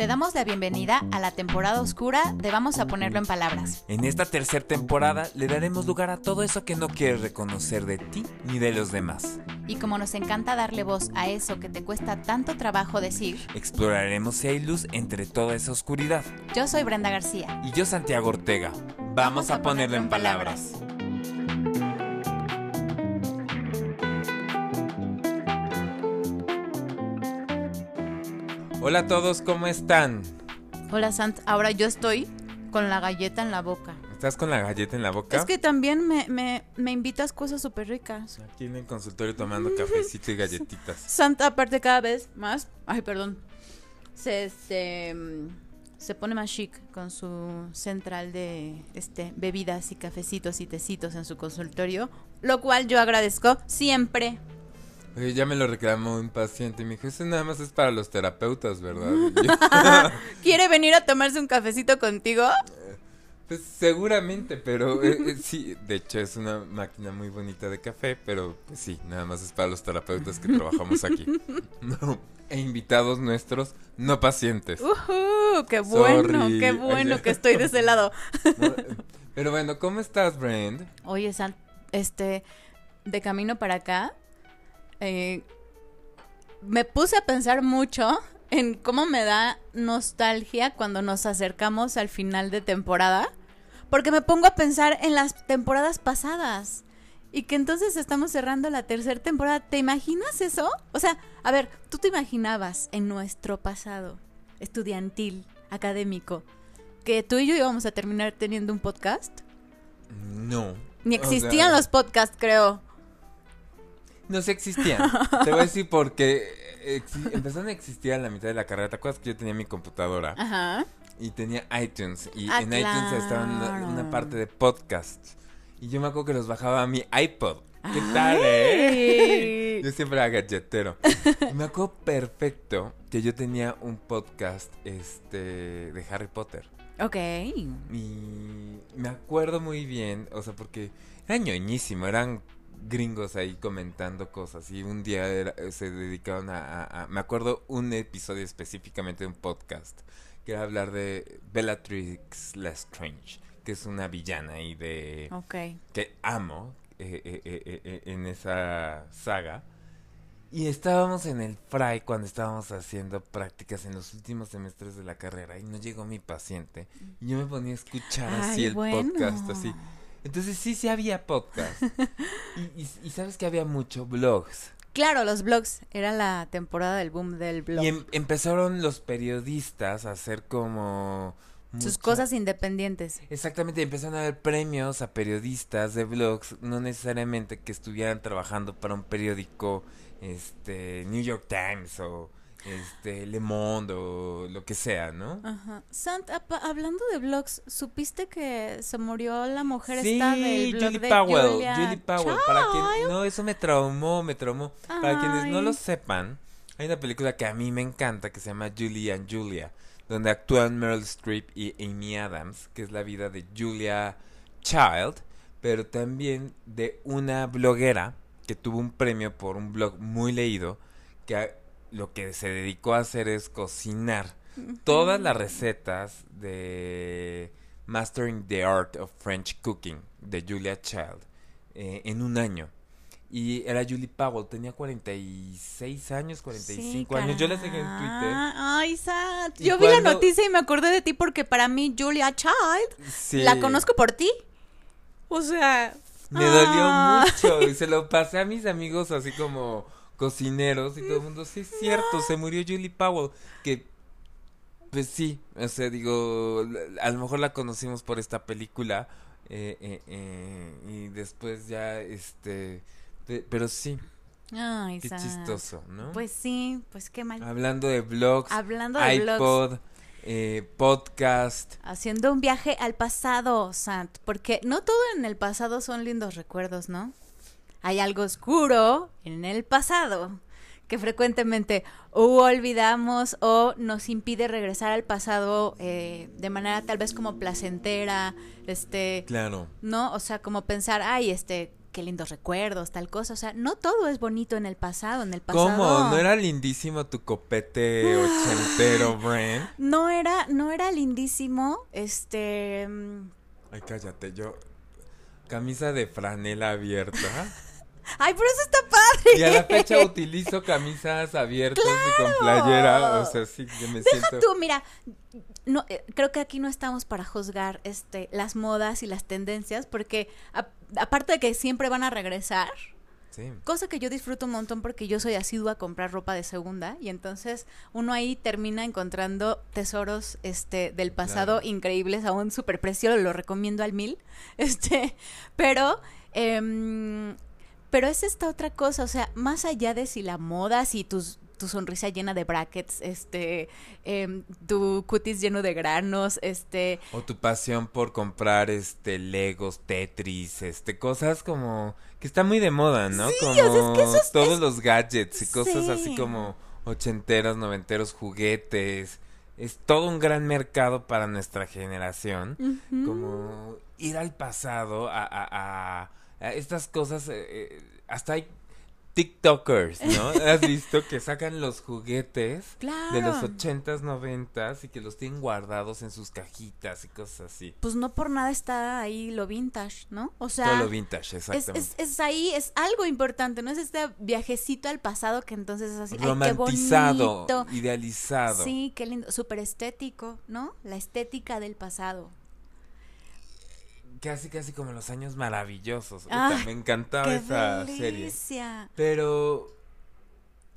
Te damos la bienvenida a la temporada oscura de Vamos a ponerlo en palabras. En esta tercera temporada le daremos lugar a todo eso que no quieres reconocer de ti ni de los demás. Y como nos encanta darle voz a eso que te cuesta tanto trabajo decir, Exploraremos si hay luz entre toda esa oscuridad. yo soy Brenda García. Y yo, Santiago Ortega. Vamos, a, ponerlo en palabras. Hola a todos, ¿cómo están? Hola Sant, ahora yo estoy con la galleta en la boca. ¿Estás con la galleta en la boca? Es que también me, me, me invitas cosas súper ricas. Aquí en el consultorio tomando cafecito y galletitas. Sant, aparte cada vez más, ay, perdón, se, se, mm, se pone más chic con su central de este bebidas y cafecitos y tecitos en su consultorio, lo cual yo agradezco siempre. Oye, ya me lo reclamó un paciente y me dijo, eso nada más es para los terapeutas, ¿verdad? Yo, ¿Quiere venir a tomarse un cafecito contigo? pues seguramente, pero eh, eh, sí, de hecho es una máquina muy bonita de café, pero pues, sí, nada más es para los terapeutas que trabajamos aquí. No, e invitados nuestros, no pacientes. ¡Uhú! ¡Qué bueno! Sorry. ¡Qué bueno que estoy de ese lado! No, Pero bueno, ¿cómo estás, Brand? Oye, Sant, este, de camino para acá, eh, me puse a pensar mucho en cómo me da nostalgia cuando nos acercamos al final de temporada, porque me pongo a pensar en las temporadas pasadas. Y que entonces estamos cerrando la tercera temporada. ¿Te imaginas eso? O sea, a ver, ¿tú te imaginabas en nuestro pasado estudiantil, académico, que tú y yo íbamos a terminar teniendo un podcast? No. Ni O existían sea, los podcasts, creo. No se existían. Te voy a decir porque exi- empezaron a existir a la mitad de la carrera. ¿Te acuerdas que yo tenía mi computadora? Ajá. Y tenía iTunes. Y Ah, en iTunes estaba una, parte de podcast. Y yo me acuerdo que los bajaba a mi iPod. ¿Qué tal, eh? Yo siempre era galletero. Y me acuerdo perfecto que yo tenía un podcast este, de Harry Potter. Ok. Y me acuerdo muy bien, o sea, porque era ñoñísimo, eran gringos ahí comentando cosas y un día era- se dedicaron a, a- a- Me acuerdo un episodio específicamente de un podcast que era hablar de Bellatrix Lestrange, que es una villana ahí de... Ok. que amo eh, eh, eh, en esa saga. Y estábamos en el fray cuando estábamos haciendo prácticas en los últimos semestres de la carrera y no llegó mi paciente. Y yo me ponía a escuchar así el bueno. podcast, así. Entonces sí, sí había podcast. y, y- y sabes que había mucho blogs. Claro, los blogs. Era la temporada del boom del blog. Y em- empezaron los periodistas a hacer como... Sus cosas independientes. Exactamente, empezaron a dar premios a periodistas de blogs, no necesariamente que estuvieran trabajando para un periódico, este, New York Times o este, Le Monde o lo que sea, ¿no? Ajá. Sant, hablando de blogs, ¿supiste que se murió la mujer Sí, esta del blog Julie de Powell, Julia Julie Powell, para quien, no, eso me traumó, me traumó. Para quienes no lo sepan, hay una película que a mí me encanta que se llama Julie and Julia, donde actúan Meryl Streep y Amy Adams, que es la vida de Julia Child, pero también de una bloguera que tuvo un premio por un blog muy leído, que lo que se dedicó a hacer es cocinar todas las recetas de Mastering the Art of French Cooking de Julia Child eh, en un año. Y era Julie Powell, tenía 46 años, 45 Sí, años. Yo la seguí en Twitter. Ay. Y Yo vi la noticia y me acordé de ti porque para mí Julia Child Sí, la conozco por ti. O sea, Me dolió Ay. mucho y se lo pasé a mis amigos así como cocineros y todo el mundo, sí es cierto, se murió Julie Powell, que pues sí, o sea, digo, a lo mejor la conocimos por esta película eh, eh, eh, y después ya, este, pe- pero sí, ay, qué chistoso, ¿no? Pues sí, pues qué mal. Hablando de blogs, Hablando de blogs. iPod, eh, podcast, Haciendo un viaje al pasado, Sant, porque no todo en el pasado son lindos recuerdos, ¿no? Hay algo oscuro en el pasado que frecuentemente o olvidamos o nos impide regresar al pasado eh, de manera tal vez como placentera, este, claro. ¿no? O sea, como pensar, ay, este, qué lindos recuerdos, tal cosa. O sea, no todo es bonito en el pasado, en el pasado. ¿Cómo? ¿No era lindísimo tu copete ochentero, Bren? No era, no era lindísimo, este... Ay, cállate, yo... Camisa de franela abierta. Ay, pero eso está padre. Y a la fecha utilizo camisas abiertas y con playera. O sea, sí, que me Deja siento... tú, mira, no, eh, creo que aquí no estamos para juzgar este, las modas y las tendencias, porque a- aparte de que siempre van a regresar, Sí. cosa que yo disfruto un montón porque yo soy asidua a comprar ropa de segunda y entonces uno ahí termina encontrando tesoros este del pasado Claro. increíbles a un superprecio, lo recomiendo al mil, este, pero em, pero es esta otra cosa, o sea, más allá de si la moda, si tus tu sonrisa llena de brackets, este, em, tu cutis lleno de granos, este, O tu pasión por comprar este Legos, Tetris, este cosas como que está muy de moda, ¿no? Sí, como o sea, es que todos es- los gadgets y cosas Sí. así como ochenteros, noventeros, juguetes. Es todo un gran mercado para nuestra generación. Como ir al pasado a- a- a estas cosas. eh, eh, hasta hay TikTokers, ¿no? ¿Has visto que sacan los juguetes de los Claro. ochentas, noventas y que los tienen guardados en sus cajitas y cosas así? pues no por nada está ahí lo vintage, ¿no? O sea, Todo lo vintage, exactamente. es, es ahí, es algo importante, ¿no? Es este viajecito al pasado que entonces es así, ay, qué Romantizado, idealizado. Sí, qué lindo, súper estético, ¿no? La estética del pasado. Casi, casi como los años maravillosos. Ah, me encantaba ¡Qué esa serie. delicia! Pero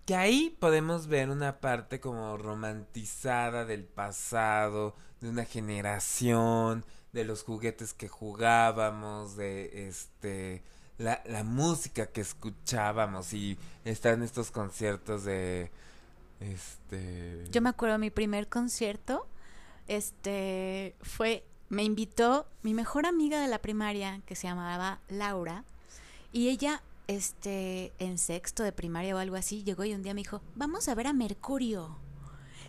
que ahí podemos ver una parte como romantizada del pasado, de una generación, de los juguetes que jugábamos, de este la, la música que escuchábamos y están estos conciertos de este Yo me acuerdo mi primer concierto, este, fue, me invitó mi mejor amiga de la primaria, que se llamaba Laura, y ella, este, en sexto de primaria o algo así, llegó y un día me dijo, vamos a ver a Mercurio.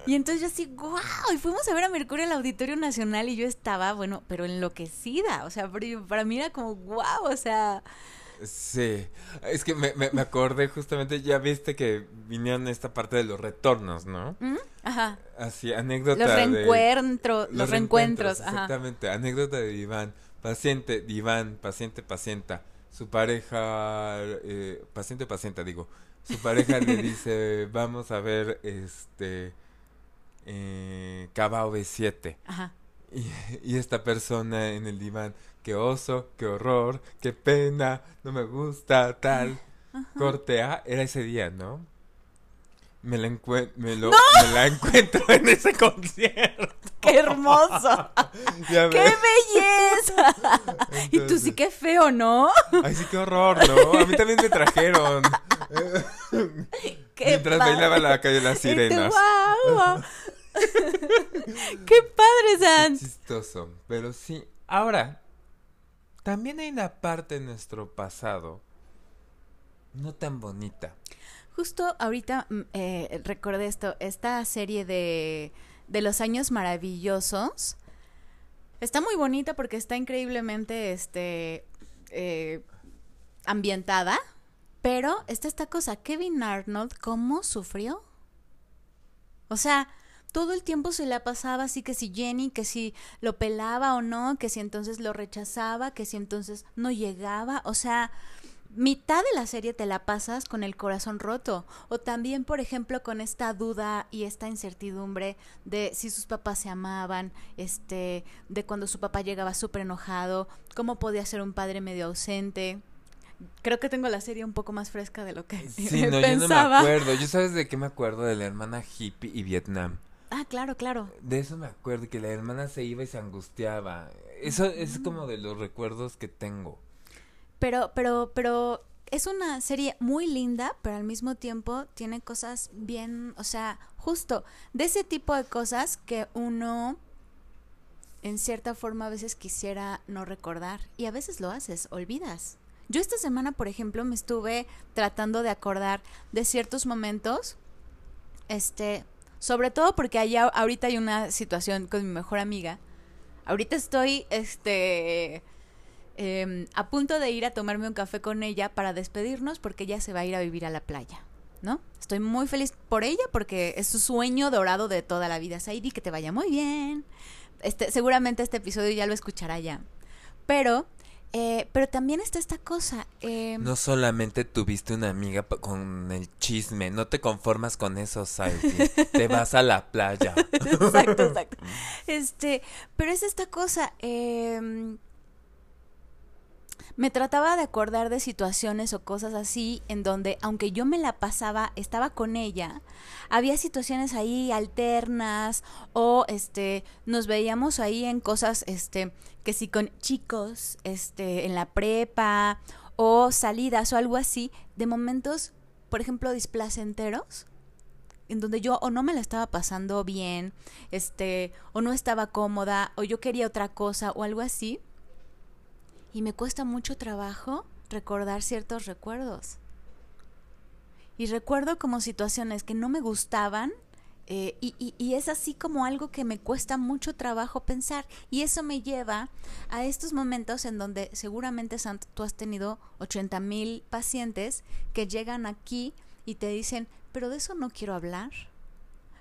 Y entonces yo así, wow, y fuimos a ver a Mercurio al Auditorio Nacional y yo estaba, bueno, pero enloquecida, o sea, para mí era como, wow, o sea, Sí, es que me, me, me acordé justamente, ya viste que vinieron esta parte de los retornos, ¿no? ¿mm? ajá, Así, anécdota los de... reencuentros, los, reencuentros, ajá. Exactamente, anécdota de Iván. Paciente, Diván, paciente, pacienta. Su pareja, eh, paciente, pacienta, digo. Su pareja le dice, vamos a ver este. Eh, Cava OV7. Ajá. Y, y esta persona en el diván, qué oso, qué horror, qué pena, no me gusta, tal. Corte A, era ese día, ¿no? Me la, encue- me lo- me la encuentro en ese concierto. ¡Qué hermoso! ¡Qué belleza! y tú sí qué feo, ¿no? Ay, sí, qué horror, ¿no? A mí también me trajeron. Qué Mientras padre. bailaba la calle Las Y tú, Sirenas. ¡Qué padre, Sans! Chistoso. Pero sí. Ahora, también hay una parte de nuestro pasado no tan bonita. Justo ahorita mm, eh, recordé esto, esta serie de, de los años maravillosos está muy bonita porque está increíblemente este eh, ambientada, pero está esta cosa, Kevin Arnold, ¿cómo sufrió? O sea, todo el tiempo se la pasaba así que si Jenny, que si lo pelaba o no, que si entonces lo rechazaba, que si entonces no llegaba, o sea, mitad de la serie te la pasas con el corazón roto. O también, por ejemplo, con esta duda y esta incertidumbre de si sus papás se amaban, este, de cuando su papá llegaba súper enojado, cómo podía ser un padre medio ausente. Creo que tengo la serie un poco más fresca de lo que Sí, no, yo no me pensaba. acuerdo. ¿Yo sabes de qué me acuerdo? De la hermana hippie y Vietnam. Ah, claro, claro. De eso me acuerdo, que la hermana se iba y se angustiaba. Eso es como de los recuerdos que tengo. Pero, pero, pero es una serie muy linda, pero al mismo tiempo tiene cosas bien, o sea, justo de ese tipo de cosas que uno en cierta forma a veces quisiera no recordar y a veces lo haces, olvidas. Yo esta semana, por ejemplo, me estuve tratando de acordar de ciertos momentos, este, sobre todo porque allá ahorita hay una situación con mi mejor amiga. Ahorita estoy, este, em, a punto de ir a tomarme un café con ella para despedirnos porque ella se va a ir a vivir a la playa, ¿no? Estoy muy feliz por ella porque es su sueño dorado de toda la vida. Saidi, que te vaya muy bien. Este, seguramente este episodio ya lo escuchará ya. Pero eh, pero también está esta cosa. Eh, no solamente tuviste una amiga con el chisme, no te conformas con eso, Saidi. te vas a la playa. exacto, exacto. Este, pero es esta cosa. Eh, me trataba de acordar de situaciones o cosas así en donde, aunque yo me la pasaba, estaba con ella, había situaciones ahí alternas o este nos veíamos ahí en cosas este que si con chicos este en la prepa o salidas o algo así, de momentos, por ejemplo, displacenteros en donde yo o no me la estaba pasando bien, este, o no estaba cómoda, o yo quería otra cosa o algo así y me cuesta mucho trabajo recordar ciertos recuerdos. Y recuerdo como situaciones que no me gustaban eh, y, y, es así como algo que me cuesta mucho trabajo pensar. Y eso me lleva a estos momentos en donde seguramente, tú has tenido 80 mil pacientes que llegan aquí y te dicen, pero de eso no quiero hablar.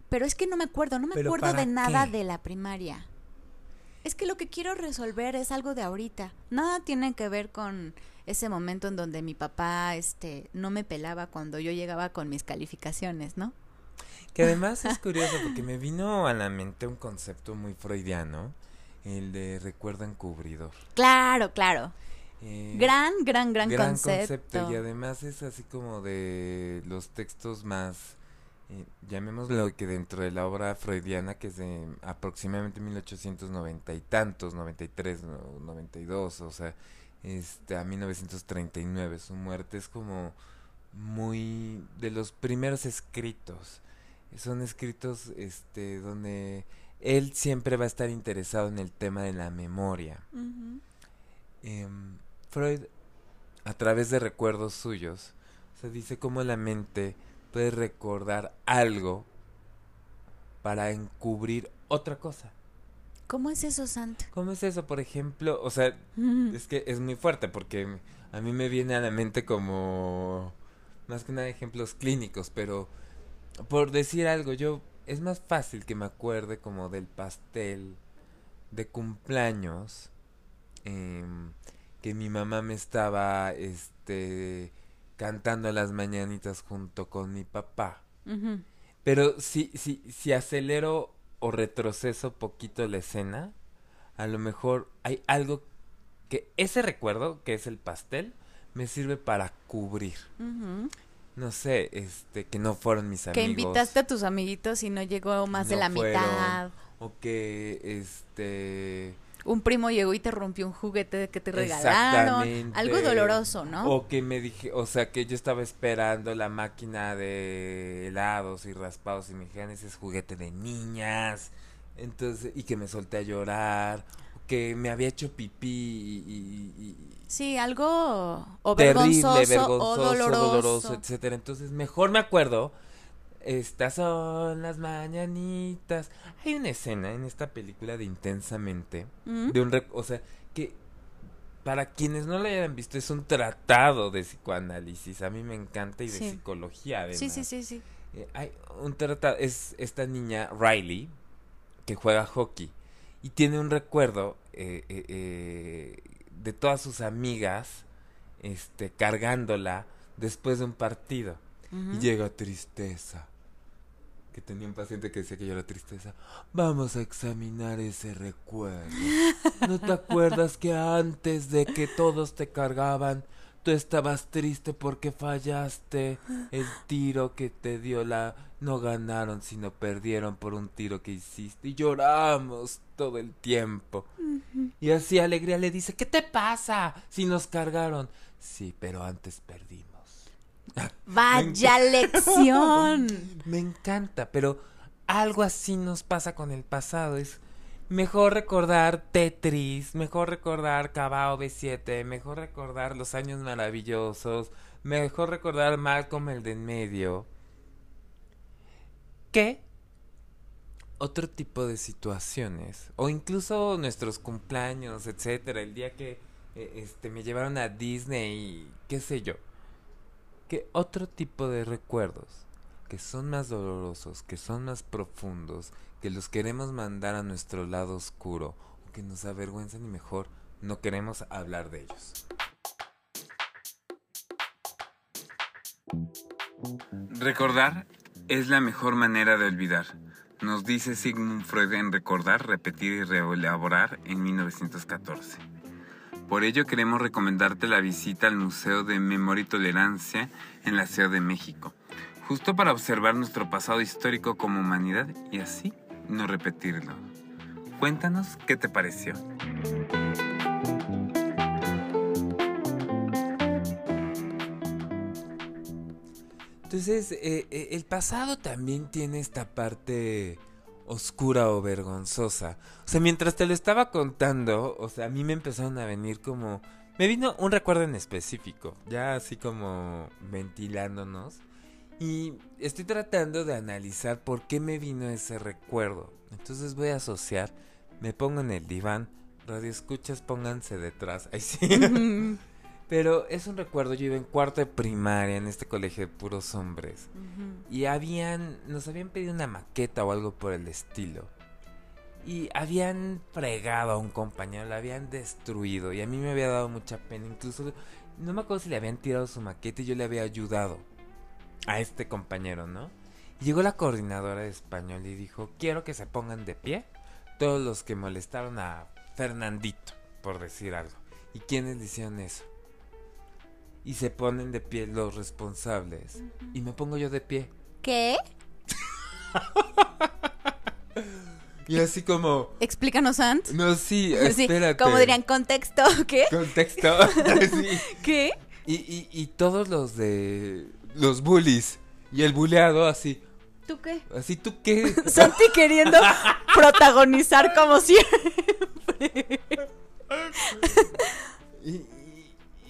Pero es que no me acuerdo, no me acuerdo de nada de la primaria es que lo que quiero resolver es algo de ahorita. Nada tiene que ver con ese momento en donde mi papá este no me pelaba cuando yo llegaba con mis calificaciones, ¿no? Que además es curioso porque me vino a la mente un concepto muy freudiano, el de recuerdo encubridor. Claro, claro. Eh, gran, gran, gran, gran concepto. Y además es así como de los textos más eh, llamémoslo que dentro de la obra freudiana, que es de aproximadamente 1890 y tantos, 93, 92, o sea, este, a 1939, su muerte es como muy de los primeros escritos. Son escritos este, donde él siempre va a estar interesado en el tema de la memoria. Em, Freud, a través de recuerdos suyos, se dice cómo la mente puedes recordar algo para encubrir otra cosa. ¿Cómo es eso, Santo? ¿Cómo es eso? Por ejemplo, o sea, es que es muy fuerte porque a mí me viene a la mente como más que nada ejemplos clínicos, pero por decir algo, yo es más fácil que me acuerde como del pastel de cumpleaños em, que mi mamá me estaba este cantando las mañanitas junto con mi papá. Pero si, si, si acelero o retroceso poquito la escena, a lo mejor hay algo que ese recuerdo, que es el pastel, me sirve para cubrir. No sé, este, que no fueron mis amigos. Que invitaste a tus amiguitos y no llegó más de la mitad. O que, este, un primo llegó y te rompió un juguete que te regalaron. Algo doloroso, ¿no? O que me dije, o sea, que yo estaba esperando la máquina de helados y raspados y me dijeron, ese es juguete de niñas. Entonces, y que me solté a llorar. Que me había hecho pipí y. sí, algo o vergonzoso, o doloroso. doloroso, etcétera. Entonces, mejor me acuerdo estas son las mañanitas. Hay una escena en esta película de Intensamente, mm. de un, o sea, que para quienes no lo hayan visto es un tratado de psicoanálisis. A mí me encanta y de psicología. Además. Sí, sí, sí, sí. Eh, hay un tratado es esta niña Riley que juega hockey y tiene un recuerdo eh, eh, de todas sus amigas, este, cargándola después de un partido. Y llega tristeza que tenía un paciente que decía que yo era tristeza. Vamos a examinar ese recuerdo. ¿No te acuerdas que antes de que todos te cargaban, tú estabas triste porque fallaste el tiro que te dio la... No ganaron, sino perdieron por un tiro que hiciste. Y lloramos todo el tiempo. Y así Alegría le dice, ¿qué te pasa si nos cargaron? Sí, pero antes perdimos. Vaya lección. Me encanta, pero algo así nos pasa con el pasado. Es mejor recordar Tetris, mejor recordar Cabao B7, mejor recordar los años maravillosos, mejor recordar Malcolm el de en medio. ¿Qué? Otro tipo de situaciones, o incluso nuestros cumpleaños, etcétera, el día que eh, este, me llevaron a Disney y qué sé yo. ¿Qué otro tipo de recuerdos que son más dolorosos, que son más profundos, que los queremos mandar a nuestro lado oscuro o que nos avergüenzan y mejor no queremos hablar de ellos. Recordar es la mejor manera de olvidar, nos dice Sigmund Freud en Recordar, Repetir y Reelaborar en 1914. Por ello queremos recomendarte la visita al Museo de Memoria y Tolerancia en la Ciudad de México, justo para observar nuestro pasado histórico como humanidad y así no repetirlo. Cuéntanos qué te pareció. Entonces, eh, eh, el pasado también tiene esta parte oscura o vergonzosa. O sea, mientras te lo estaba contando, o sea, a mí me empezaron a venir como... Me vino un recuerdo en específico, ya así como ventilándonos. Y estoy tratando de analizar por qué me vino ese recuerdo. Entonces voy a asociar, me pongo en el diván, radio escuchas, pónganse detrás. Ahí sí. Pero es un recuerdo, yo iba en cuarto de primaria en este colegio de puros hombres. Y habían, nos habían pedido una maqueta o algo por el estilo. Y habían fregado a un compañero, lo habían destruido. Y a mí me había dado mucha pena. Incluso, no me acuerdo si le habían tirado su maqueta y yo le había ayudado a este compañero, ¿no? Y llegó la coordinadora de español y dijo, quiero que se pongan de pie todos los que molestaron a Fernandito, por decir algo. ¿Y quiénes le hicieron eso? Y se ponen de pie los responsables. Y me pongo yo de pie. ¿Qué? y así como... Explícanos, Ant. No, sí, espérate. como dirían, contexto, ¿qué? Contexto, sí. ¿Qué? Y, y, y todos los de... Los bullies. Y el buleado así. ¿Tú qué? Así, ¿tú qué? Santi queriendo protagonizar como siempre. y,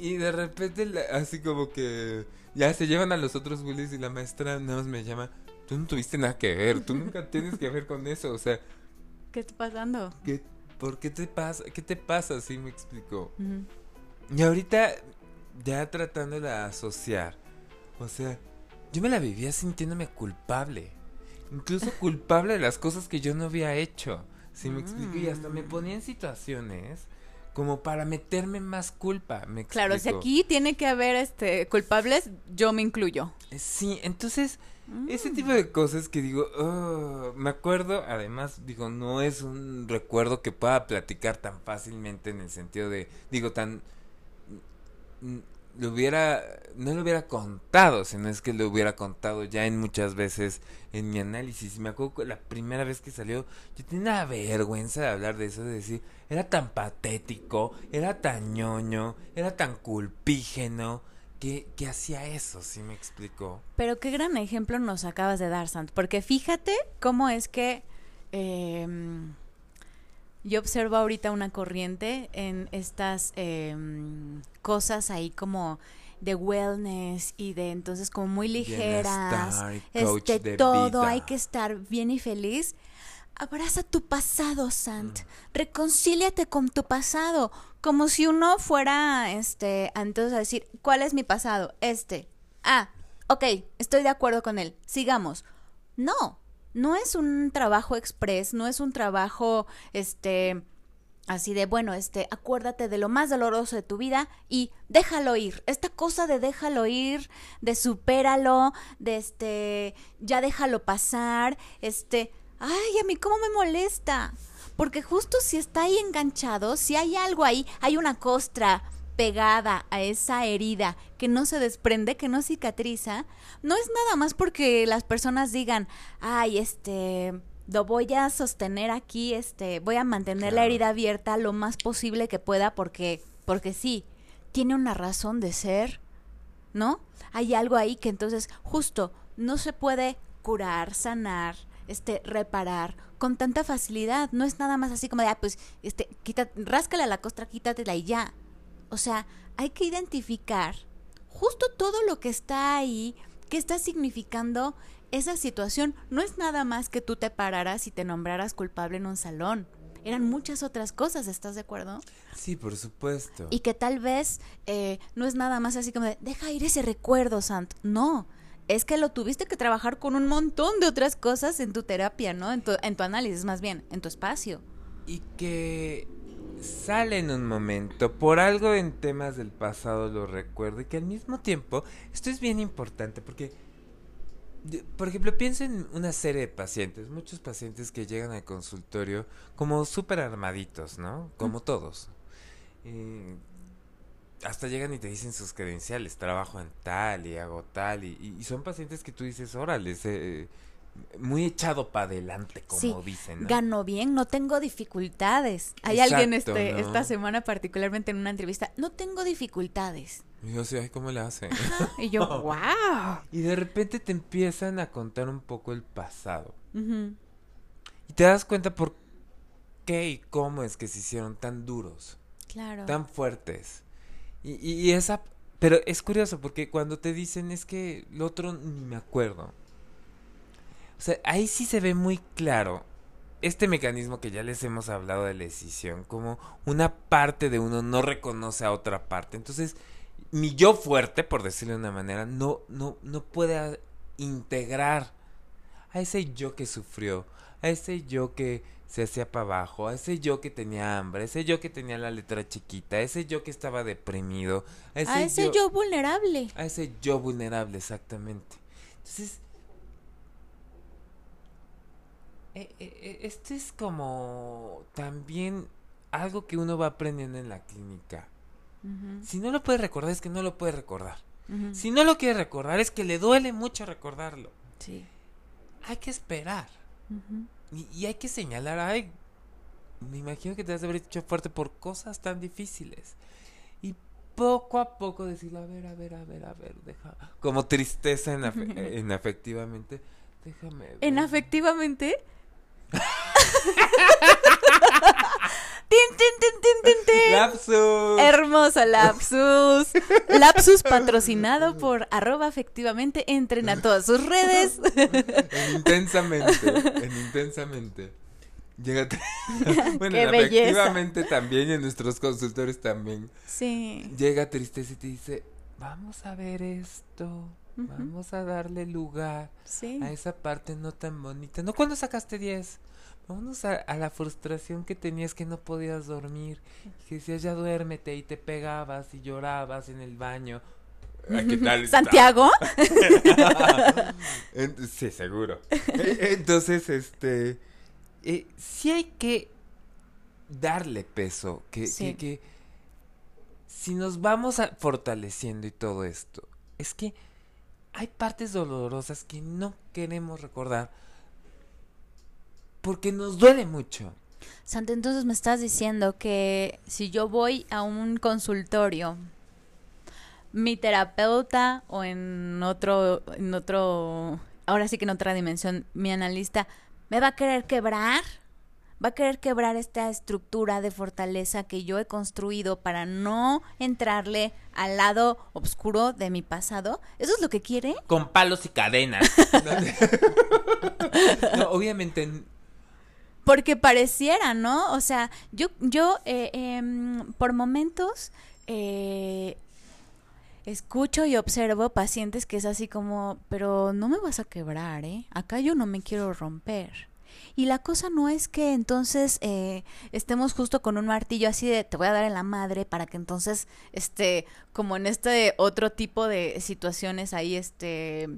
y de repente, así como que ya se llevan a los otros bullies y la maestra nada más me llama. Tú no tuviste nada que ver, tú nunca tienes que ver con eso, o sea. ¿Qué está pasando? ¿qué, ¿Por qué te pasa? ¿Qué te pasa? Así me explicó. Y ahorita, ya tratando de asociar, o sea, yo me la vivía sintiéndome culpable. Incluso culpable de las cosas que yo no había hecho. ¿Sí me explico? Y hasta me ponía en situaciones como para meterme más culpa. Me claro, si aquí tiene que haber este culpables, yo me incluyo. Eh, sí, entonces ese tipo de cosas que digo, oh", me acuerdo, además digo, no es un recuerdo que pueda platicar tan fácilmente en el sentido de, digo, tan lo hubiera, no lo hubiera contado, sino es que lo hubiera contado ya en muchas veces en mi análisis. Me acuerdo que la primera vez que salió, yo tenía vergüenza de hablar de eso, de decir, era tan patético, era tan ñoño, era tan culpígeno, que, que hacía eso, ¿sí me explicó? Pero qué gran ejemplo nos acabas de dar, Sant, porque fíjate cómo es que... Eh, yo observo ahorita una corriente en estas em, cosas ahí como de wellness y de entonces como muy ligeras. Este, todo hay que estar bien y feliz. Abraza tu pasado, Sant. Mm. Reconcíliate con tu pasado. Como si uno fuera, este, entonces a decir, ¿cuál es mi pasado? Este. Ah, ok, estoy de acuerdo con él. Sigamos. No, no es un trabajo express, no es un trabajo, este, así de, bueno, este, acuérdate de lo más doloroso de tu vida y déjalo ir. Esta cosa de déjalo ir, de supéralo, de este, ya déjalo pasar, este, ay, a mí cómo me molesta. Porque justo si está ahí enganchado, si hay algo ahí, hay una costra, pegada a esa herida que no se desprende, que no cicatriza, no es nada más porque las personas digan, ay, este, lo voy a sostener aquí, este, voy a mantener la herida abierta lo más posible que pueda porque, porque sí, tiene una razón de ser, ¿no? Hay algo ahí que entonces justo no se puede curar, sanar, este, reparar con tanta facilidad. No es nada más así como de, ah, pues, este, quita, ráscale a la costra, quítatela y ya. O sea, hay que identificar justo todo lo que está ahí, qué está significando esa situación. No es nada más que tú te pararas y te nombraras culpable en un salón. eran muchas otras cosas, ¿estás de acuerdo? Sí, por supuesto. Y que tal vez eh, no es nada más así como de, deja ir ese recuerdo, Sant. No, es que lo tuviste que trabajar con un montón de otras cosas en tu terapia, ¿no? En tu, en tu análisis, más bien, en tu espacio. Y que sale en un momento, por algo en temas del pasado lo recuerdo, y que al mismo tiempo, esto es bien importante, porque, por ejemplo, pienso en una serie de pacientes, muchos pacientes que llegan al consultorio como súper armaditos, ¿no? Como todos. Eh, hasta llegan y te dicen sus credenciales, trabajo en tal y hago tal, y, y son pacientes que tú dices, órale, eh, muy echado para adelante, como dicen. Gano bien, no tengo dificultades. Hay alguien este, esta semana particularmente en una entrevista, no tengo dificultades. Y yo sí, ay, ¿cómo le hace? y yo, wow. Y de repente te empiezan a contar un poco el pasado. Y te das cuenta por qué y cómo es que se hicieron tan duros. Claro. Tan fuertes. Y, y, esa... Pero es curioso porque cuando te dicen es que lo otro ni me acuerdo. O sea, ahí sí se ve muy claro este mecanismo que ya les hemos hablado de la decisión, como una parte de uno no reconoce a otra parte. Entonces, mi yo fuerte, por decirlo de una manera, no, no, no puede integrar a ese yo que sufrió, a ese yo que se hacía para abajo, a ese yo que tenía hambre, a ese yo que tenía la letra chiquita, a ese yo que estaba deprimido, a ese, yo, vulnerable. A ese yo vulnerable, exactamente. Entonces, esto es como también algo que uno va aprendiendo en la clínica. Si no lo puede recordar es que no lo puede recordar. Si no lo quiere recordar es que le duele mucho recordarlo. Sí. Hay que esperar. Y, hay que señalar, ay, me imagino que te has de haber hecho fuerte por cosas tan difíciles. Y poco a poco decirle, a ver, a ver, a ver, a ver, deja. Como tristeza en, en afectivamente. Déjame. ¿En afectivamente? Lapsus. Hermoso lapsus. Lapsus patrocinado por arroba efectivamente. Entren a todas sus redes. intensamente. En intensamente. Llega bueno, efectivamente también en nuestros consultores también. Sí. Llega tristeza y te dice, vamos a ver esto. Vamos a darle lugar a esa parte no tan bonita. No cuando sacaste 10. Vámonos a, la frustración que tenías que no podías dormir. Que decías ya duérmete y te pegabas y llorabas en el baño. ¿Qué tal ¿Santiago? sí, seguro. E, entonces, este. Eh, sí hay que darle peso. Que, que, que si nos vamos a fortaleciendo y todo esto, es que hay partes dolorosas que no queremos recordar porque nos duele mucho. Santo, entonces me estás diciendo que si yo voy a un consultorio, mi terapeuta o en otro, en otro, ahora sí que en otra dimensión, mi analista, me va a querer quebrar va a querer quebrar esta estructura de fortaleza que yo he construido para no entrarle al lado oscuro de mi pasado. ¿Eso es lo que quiere? Con palos y cadenas. no, obviamente. Porque pareciera, ¿no? O sea, yo, yo eh, em, por momentos eh, escucho y observo pacientes que es así como, pero no me vas a quebrar, ¿eh? Acá yo no me quiero romper. Y la cosa no es que entonces eh, estemos justo con un martillo así de te voy a dar en la madre para que entonces, este, como en este otro tipo de situaciones ahí, este,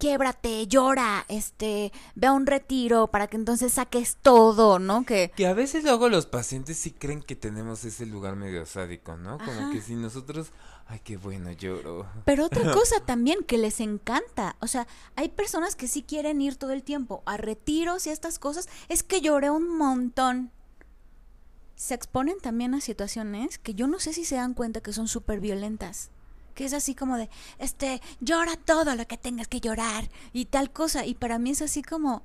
quiebrate, llora, este, ve a un retiro para que entonces saques todo, ¿no? Que, que a veces luego los pacientes sí creen que tenemos ese lugar medio sádico, ¿no? Como que si nosotros Ay, qué bueno, lloro. Pero otra cosa también que les encanta, o sea, hay personas que sí quieren ir todo el tiempo a retiros y estas cosas, es que lloré un montón. Se exponen también a situaciones que yo no sé si se dan cuenta que son súper violentas. Que es así como de, este, llora todo lo que tengas que llorar y tal cosa. Y para mí es así como...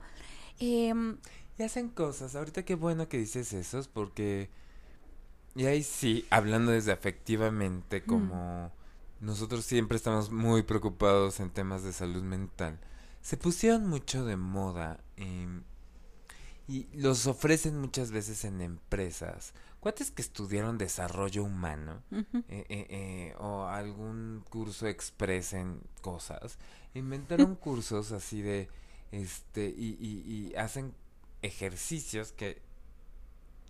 Eh, y hacen cosas. Ahorita qué bueno que dices eso, porque y ahí sí, hablando desde afectivamente, mm. como nosotros siempre estamos muy preocupados en temas de salud mental, se pusieron mucho de moda. Em, y los ofrecen muchas veces en empresas. Cuates que estudiaron desarrollo humano eh, eh, eh, o algún curso express en cosas, inventaron cursos así de, este, y, y, y hacen ejercicios que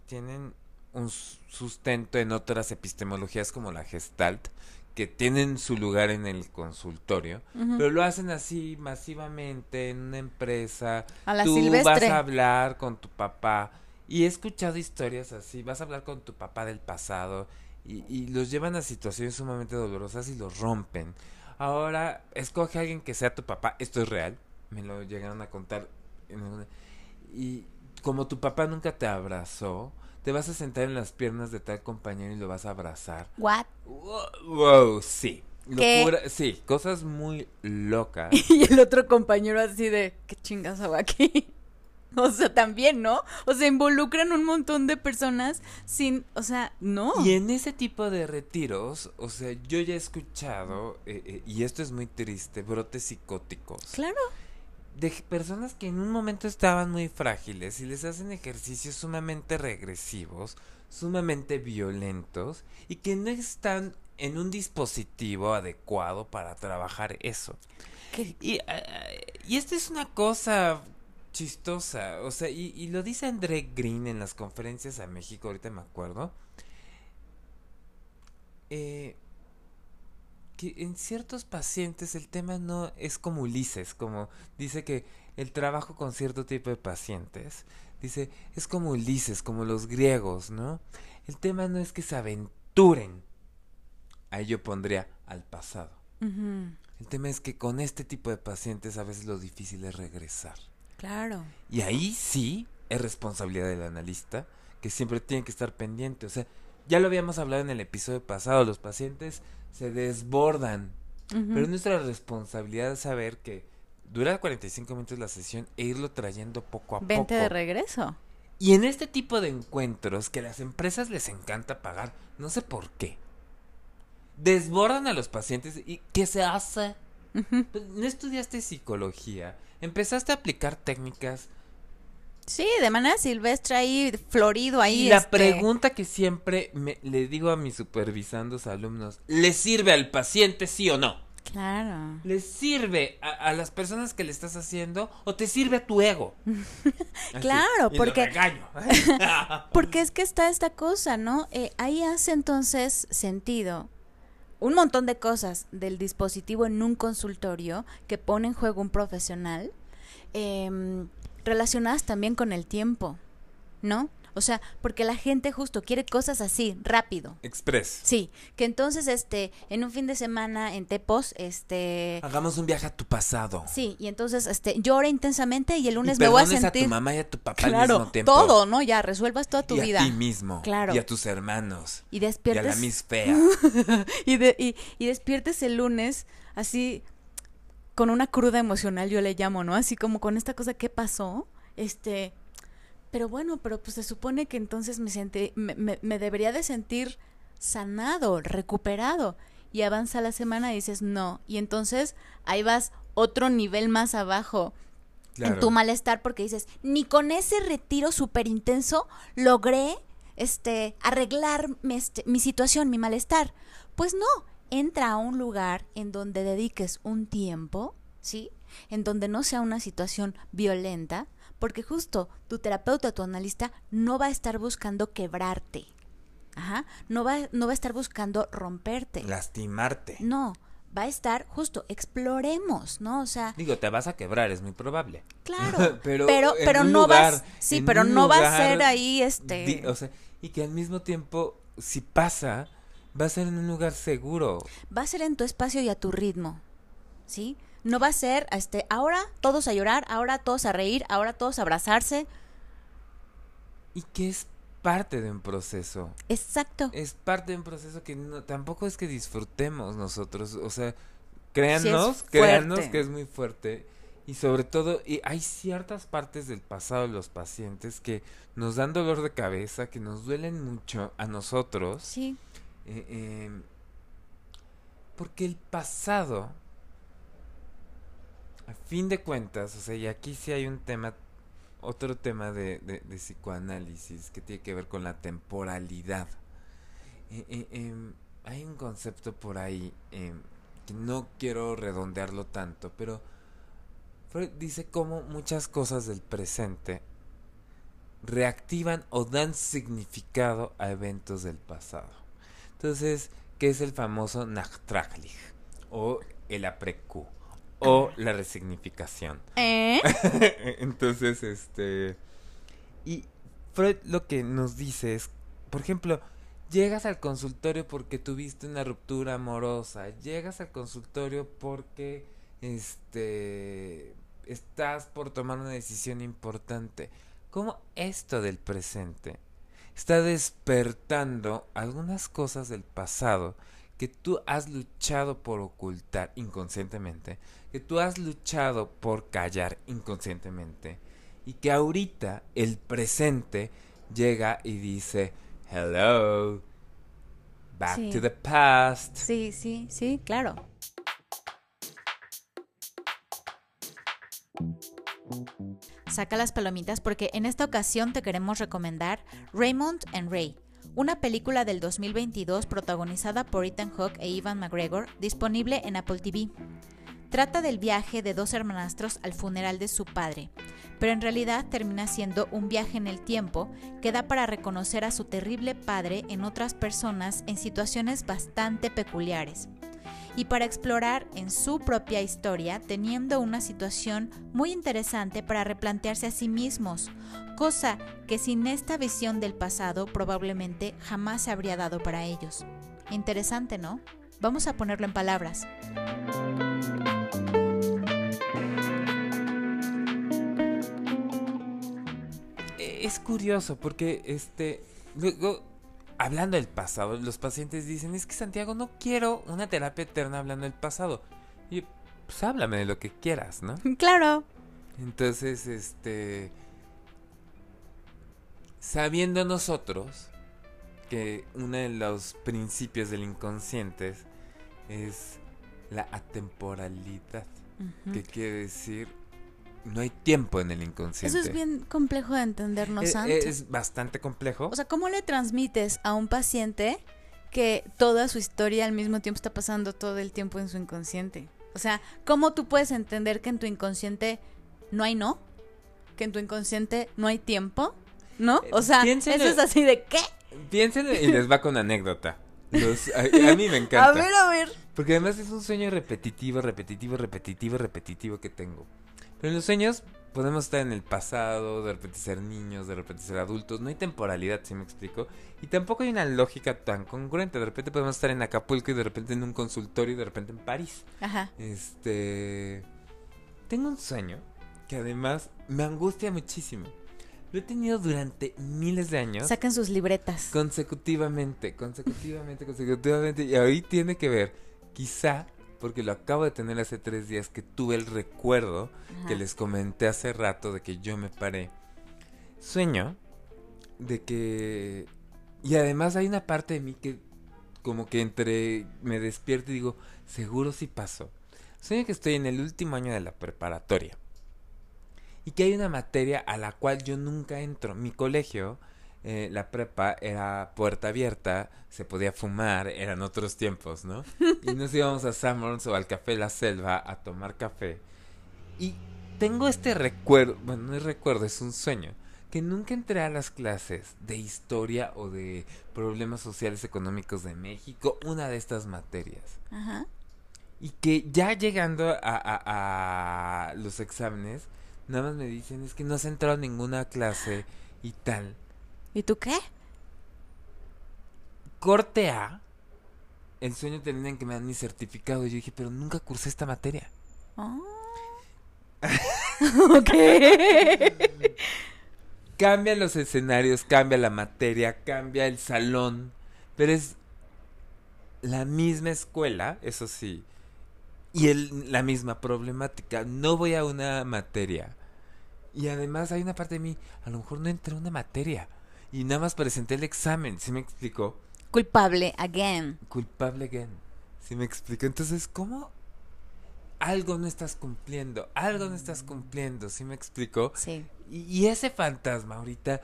tienen un sustento en otras epistemologías como la gestalt, que tienen su lugar en el consultorio, pero lo hacen así masivamente en una empresa. A la Tú silvestre. vas a hablar con tu papá y he escuchado historias así, vas a hablar con tu papá del pasado y, y los llevan a situaciones sumamente dolorosas y los rompen. Ahora, escoge a alguien que sea tu papá, esto es real, me lo llegaron a contar y como tu papá nunca te abrazó, te vas a sentar en las piernas de tal compañero y lo vas a abrazar. What? Wow, wow, sí. ¿Qué? Locura, sí, cosas muy locas. Y el otro compañero así de, ¿qué chingas hago aquí? O sea, también, ¿no? O sea, involucran un montón de personas sin, o sea, no. Y en ese tipo de retiros, o sea, yo ya he escuchado, eh, eh, y esto es muy triste, brotes psicóticos. Claro. De personas que en un momento estaban muy frágiles y les hacen ejercicios sumamente regresivos, sumamente violentos, y que no están en un dispositivo adecuado para trabajar eso. ¿Qué? Y, ah, y esta es una cosa chistosa, o sea, y, y lo dice André Green en las conferencias a México, ahorita me acuerdo, eh, que en ciertos pacientes el tema no es como Ulises, como dice que el trabajo con cierto tipo de pacientes, dice, es como Ulises, como los griegos, ¿no? El tema no es que se aventuren, ahí yo pondría al pasado. El tema es que con este tipo de pacientes a veces lo difícil es regresar. Claro. Y ahí sí es responsabilidad del analista, que siempre tiene que estar pendiente. O sea, ya lo habíamos hablado en el episodio pasado, los pacientes se desbordan, pero es nuestra responsabilidad saber que dura 45 minutos la sesión e irlo trayendo poco a Vente poco. de regreso. Y en este tipo de encuentros que las empresas les encanta pagar, no sé por qué, desbordan a los pacientes y ¿qué se hace? Pues, No estudiaste psicología, empezaste a aplicar técnicas Sí, de manera silvestre ahí, florido ahí. y la este, pregunta que siempre me, le digo a mis supervisandos alumnos, ¿le sirve al paciente sí o no? Claro. ¿Le sirve a, a las personas que le estás haciendo o te sirve a tu ego? Así, Claro, y lo porque- regaño. Porque es que está esta cosa, ¿no? Eh, ahí hace entonces sentido un montón de cosas del dispositivo en un consultorio que pone en juego un profesional, em, relacionadas también con el tiempo, ¿no? O sea, porque la gente justo quiere cosas así, rápido. Express. Sí, que entonces, este, en un fin de semana en Tepos, este, Hagamos un viaje a tu pasado. sí, y entonces, este, llora intensamente y el lunes y me voy a sentir, tu mamá y a tu papá al claro, mismo tiempo. todo, ¿no? Ya resuelvas toda tu y vida a ti mismo. Claro. Y a tus hermanos. y Y a despiertes la Miss Fea. y, de, y, y despiertes el lunes así con una cruda emocional, yo le llamo, ¿no? Así como con esta cosa, ¿qué pasó? Este, pero bueno, pero pues se supone que entonces me, sentí, me, me- me debería de sentir sanado, recuperado. Y avanza la semana y dices, no. Y entonces ahí vas otro nivel más abajo en tu malestar porque dices, ni con ese retiro súper intenso logré este, arreglar mi, este, mi situación, mi malestar. Pues no, entra a un lugar en donde dediques un tiempo, ¿sí? En donde no sea una situación violenta, porque justo tu terapeuta, tu analista, no va a estar buscando quebrarte. Ajá, no va, no va a estar buscando romperte. Lastimarte. No, va a estar justo, exploremos, ¿no? O sea, Digo, te vas a quebrar, es muy probable. Claro, Pero pero no lugar- vas, sí, pero no va a ser ahí este Di- o sea, y que al mismo tiempo, si pasa, va a ser en un lugar seguro. va a ser en tu espacio y a tu ritmo. ¿Sí? No va a ser este ahora todos a llorar, ahora todos a reír, ahora todos a abrazarse. Y que es parte de un proceso. Exacto. Es parte de un proceso que no, tampoco es que disfrutemos nosotros. O sea, créannos, fuerte. créannos que es muy fuerte. Y sobre todo, y hay ciertas partes del pasado de los pacientes que nos dan dolor de cabeza, que nos duelen mucho a nosotros. Sí. Eh, eh, porque el pasado, a fin de cuentas, o sea, y aquí sí hay un tema otro tema de, de, psicoanálisis que tiene que ver con la temporalidad. Eh, eh, em, hay un concepto por ahí em, que no quiero redondearlo tanto, pero Freud dice cómo muchas cosas del presente reactivan o dan significado a eventos del pasado. Entonces, ¿qué es el famoso Nachtraglich? O el aprecu o la resignificación. ¿Eh? Entonces, este. Y Freud lo que nos dice es, por ejemplo, llegas al consultorio porque tuviste una ruptura amorosa, llegas al consultorio porque este estás por tomar una decisión importante. ¿Cómo esto del presente está despertando algunas cosas del pasado que tú has luchado por ocultar inconscientemente, que tú has luchado por callar inconscientemente y que ahorita el presente llega y dice, hello, back Sí. to the past. Sí, sí, sí, claro. Saca las palomitas porque en esta ocasión te queremos recomendar Raymond and Ray, una película del 2022 protagonizada por Ethan Hawke e Ivan McGregor, disponible en Apple TV. Trata del viaje de dos hermanastros al funeral de su padre, pero en realidad termina siendo un viaje en el tiempo que da para reconocer a su terrible padre en otras personas en situaciones bastante peculiares y para explorar en su propia historia teniendo una situación muy interesante para replantearse a sí mismos, cosa que sin esta visión del pasado probablemente jamás se habría dado para ellos. Interesante, ¿no? Vamos a ponerlo en palabras. Es curioso porque este luego hablando del pasado, los pacientes dicen, "Es que Santiago no quiero una terapia eterna hablando del pasado." Y pues háblame de lo que quieras, ¿no? Claro. Entonces, este sabiendo nosotros que uno de los principios del inconsciente es la atemporalidad, que quiere decir no hay tiempo en el inconsciente. Eso es bien complejo de entendernos Eh, antes. es bastante complejo. O sea, ¿cómo le transmites a un paciente que toda su historia al mismo tiempo está pasando todo el tiempo en su inconsciente? O sea, ¿cómo tú puedes entender que en tu inconsciente no hay no? Que en tu inconsciente no hay tiempo, ¿no? O sea, Piénselo. eso es así de ¿qué? Piénsenlo y les va con anécdota. Los- a, a mí me encanta. A ver, a ver. Porque además es un sueño repetitivo, repetitivo, repetitivo, repetitivo que tengo. Pero en los sueños podemos estar en el pasado, de repente ser niños, de repente ser adultos. No hay temporalidad, ¿sí me explico? Y tampoco hay una lógica tan congruente. De repente podemos estar en Acapulco y de repente en un consultorio y de repente en París. Ajá. Este. Tengo un sueño que además me angustia muchísimo. Lo he tenido durante miles de años. Saquen sus libretas. Consecutivamente, consecutivamente, consecutivamente. Y ahí tiene que ver, quizá, porque lo acabo de tener hace tres días, que tuve el recuerdo Ajá. que les comenté hace rato de que yo me paré. Sueño de que... Y además hay una parte de mí que como que entre me despierto y digo, seguro sí pasó. Sueño que estoy en el último año de la preparatoria. Y que hay una materia a la cual yo nunca entro. Mi colegio, eh, la prepa, era puerta abierta, se podía fumar, eran otros tiempos, ¿no? Y nos íbamos a Summers o al Café La Selva a tomar café. Y tengo este recuerdo, bueno, no es recuerdo, es un sueño, que nunca entré a las clases de historia o de problemas sociales económicos de México, una de estas materias. Ajá. Y que ya llegando a, a- a los exámenes, nada más me dicen, es que no has entrado a ninguna clase y tal. ¿Y tú qué? Corte A, el sueño termina en que me dan mi certificado. Y yo dije, pero nunca cursé esta materia. Oh. ok. Cambia los escenarios, cambia la materia, cambia el salón, pero es la misma escuela, eso sí, y el, la misma problemática. No voy a una materia. Y además hay una parte de mí, a lo mejor no entré a una materia. Y nada más presenté el examen, ¿sí me explicó? Culpable again. Culpable again. ¿Sí me explico? Entonces, ¿cómo algo no estás cumpliendo, algo no estás cumpliendo, ¿sí me explico? Sí. Y, y ese fantasma ahorita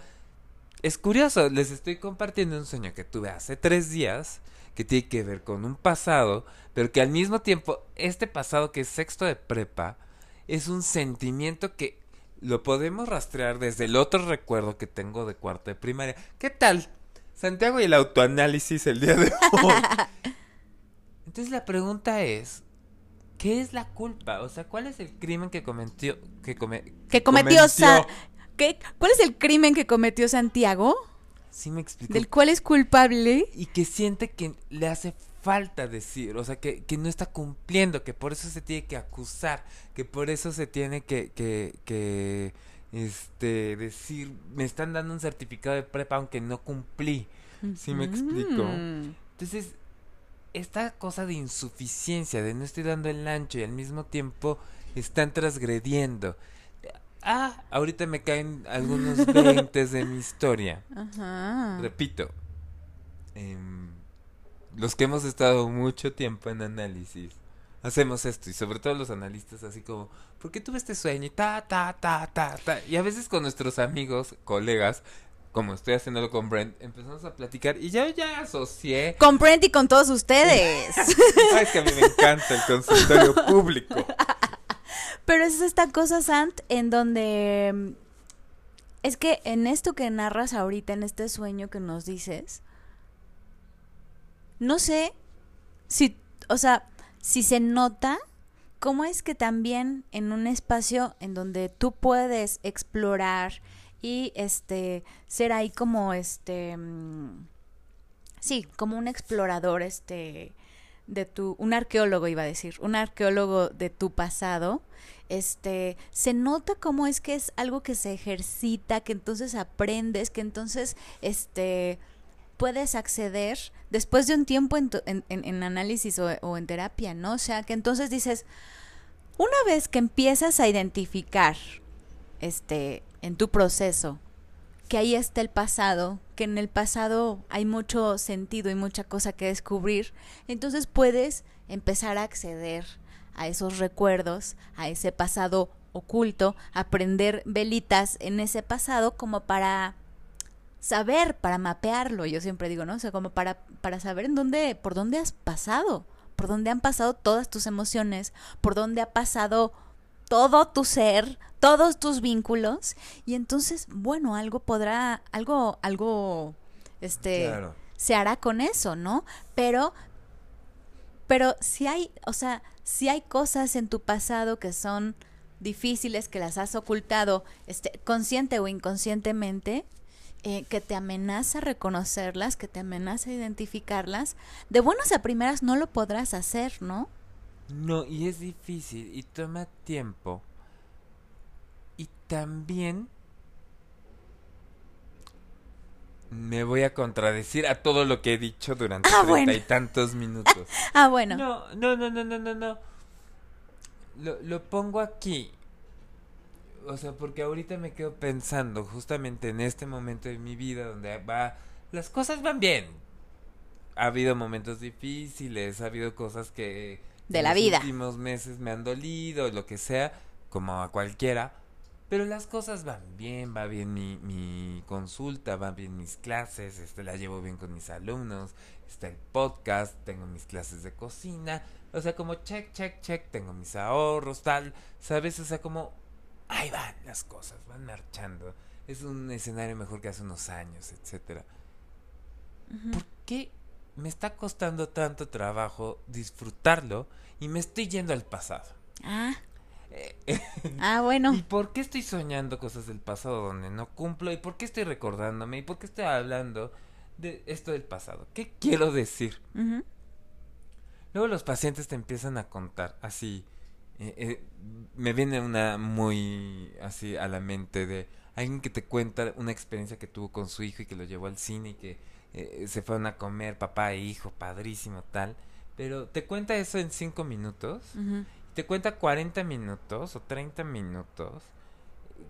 es curioso, les estoy compartiendo un sueño que tuve hace tres días que tiene que ver con un pasado, pero que al mismo tiempo este pasado que es sexto de prepa es un sentimiento que lo podemos rastrear desde el otro recuerdo que tengo de cuarto de primaria. ¿Qué tal? Santiago y el autoanálisis el día de hoy. Entonces la pregunta es, ¿qué es la culpa? O sea, ¿cuál es el crimen que cometió que, come- Que cometió, Sa- cometió? ¿Qué? ¿Cuál es el crimen que cometió Santiago? Sí me explico. ¿Del cual es culpable? y que siente que le hace falta decir, o sea, que, que no está cumpliendo, que por eso se tiene que acusar, que por eso se tiene que, que, que este, decir, me están dando un certificado de prepa aunque no cumplí. ¿Sí me explico? Entonces, esta cosa de insuficiencia, de no estoy dando el ancho y al mismo tiempo están transgrediendo. Ah, ahorita me caen algunos veintes de mi historia. Ajá. Repito, em, los que hemos estado mucho tiempo en análisis, hacemos esto y sobre todo los analistas así como, ¿por qué tuve este sueño? Y ta, ta, ta, ta, ta. Y a veces con nuestros amigos, colegas, como estoy haciéndolo con Brent, empezamos a platicar y yo ya asocié. Con Brent y con todos ustedes. Ay, es que a mí me encanta el consultorio público. Pero es esta cosa, Sant, en donde... mm, Es que en esto que narras ahorita, en este sueño que nos dices, no sé si, o sea, si se nota cómo es que también en un espacio en donde tú puedes explorar y este ser ahí como este mm, sí, como un explorador este de tu un arqueólogo iba a decir, un arqueólogo de tu pasado, este se nota cómo es que es algo que se ejercita, que entonces aprendes, que entonces este puedes acceder después de un tiempo en, tu- en- en- en análisis o, o en terapia, ¿no? O sea, que entonces dices, una vez que empiezas a identificar este en tu proceso que ahí está el pasado, que en el pasado hay mucho sentido y mucha cosa que descubrir, entonces puedes empezar a acceder a esos recuerdos, a ese pasado oculto, aprender velitas en ese pasado como para saber, para mapearlo, yo siempre digo, ¿no? O sea, como para, para saber en dónde, por dónde has pasado, por dónde han pasado todas tus emociones, por dónde ha pasado todo tu ser, todos tus vínculos, y entonces, bueno, algo podrá, algo, algo, este, Claro. se hará con eso, ¿no? Pero, pero si hay, o sea, si hay cosas en tu pasado que son difíciles, que las has ocultado, este, consciente o inconscientemente, eh, que te amenaza reconocerlas, que te amenaza identificarlas, de buenas a primeras no lo podrás hacer, ¿no? No, y es difícil y toma tiempo. Y también me voy a contradecir a todo lo que he dicho durante Ah, treinta bueno. y tantos minutos. Ah, bueno. No, no, no, no, no, no, no. Lo, lo pongo aquí. O sea, porque ahorita me quedo pensando justamente en este momento de mi vida donde va... Las cosas van bien. Ha habido momentos difíciles, ha habido cosas que... De en la los vida. últimos meses me han dolido, lo que sea, como a cualquiera. Pero las cosas van bien, va bien mi, mi consulta, van bien mis clases, este, la llevo bien con mis alumnos, está el podcast, tengo mis clases de cocina, o sea, como check, check, check, tengo mis ahorros, tal, ¿sabes? O sea, como ahí van las cosas, van marchando. Es un escenario mejor que hace unos años, etcétera. ¿Por qué me está costando tanto trabajo disfrutarlo y me estoy yendo al pasado? Ah, Eh, ah, bueno. ¿Y por qué estoy soñando cosas del pasado donde no cumplo? ¿Y por qué estoy recordándome? ¿Y por qué estoy hablando de esto del pasado? ¿Qué quiero decir? Luego los pacientes te empiezan a contar así. Eh, eh, me viene una muy así a la mente de alguien que te cuenta una experiencia que tuvo con su hijo y que lo llevó al cine y que eh, se fueron a comer papá e hijo, padrísimo tal. Pero te cuenta eso en cinco minutos Ujú. te cuenta 40 minutos o 30 minutos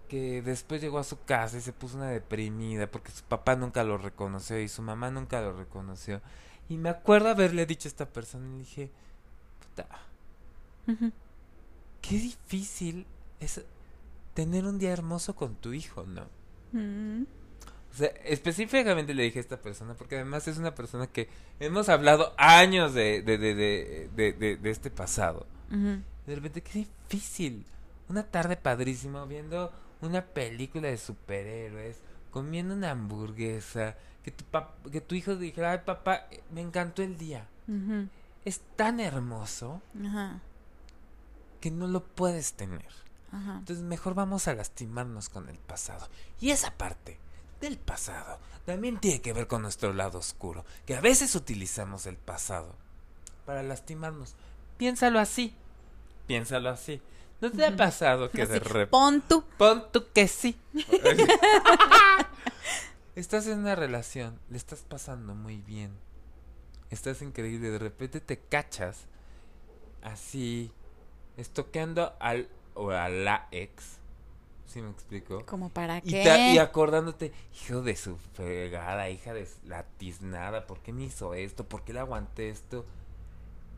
que después llegó a su casa y se puso una deprimida porque su papá nunca lo reconoció y su mamá nunca lo reconoció. Y me acuerdo haberle dicho a esta persona y le dije, puta, Ujú. Qué difícil es tener un día hermoso con tu hijo, ¿no? Mm. O sea, específicamente le dije a esta persona, porque además es una persona que hemos hablado años de, de, de, de, de, de- de este pasado. De repente, qué difícil. Una tarde padrísima viendo una película de superhéroes, comiendo una hamburguesa, que tu, que tu hijo dijera, ay papá, me encantó el día. Es tan hermoso Ajá. Que no lo puedes tener. Ajá. Entonces mejor vamos a lastimarnos con el pasado. Y esa parte del pasado también tiene que ver con nuestro lado oscuro, que a veces utilizamos el pasado para lastimarnos. Piénsalo así. Piénsalo así. ¿No te ha pasado que de repente... Pon tú. Pon tú que sí. estás en una relación, le estás pasando muy bien. Estás increíble, de repente te cachas así, estoqueando al o a la ex. ¿Sí me explico? ¿Como para Y, qué? ta- y acordándote, hijo de su fregada, hija de la tiznada, ¿por qué me hizo esto? ¿Por qué le aguanté esto?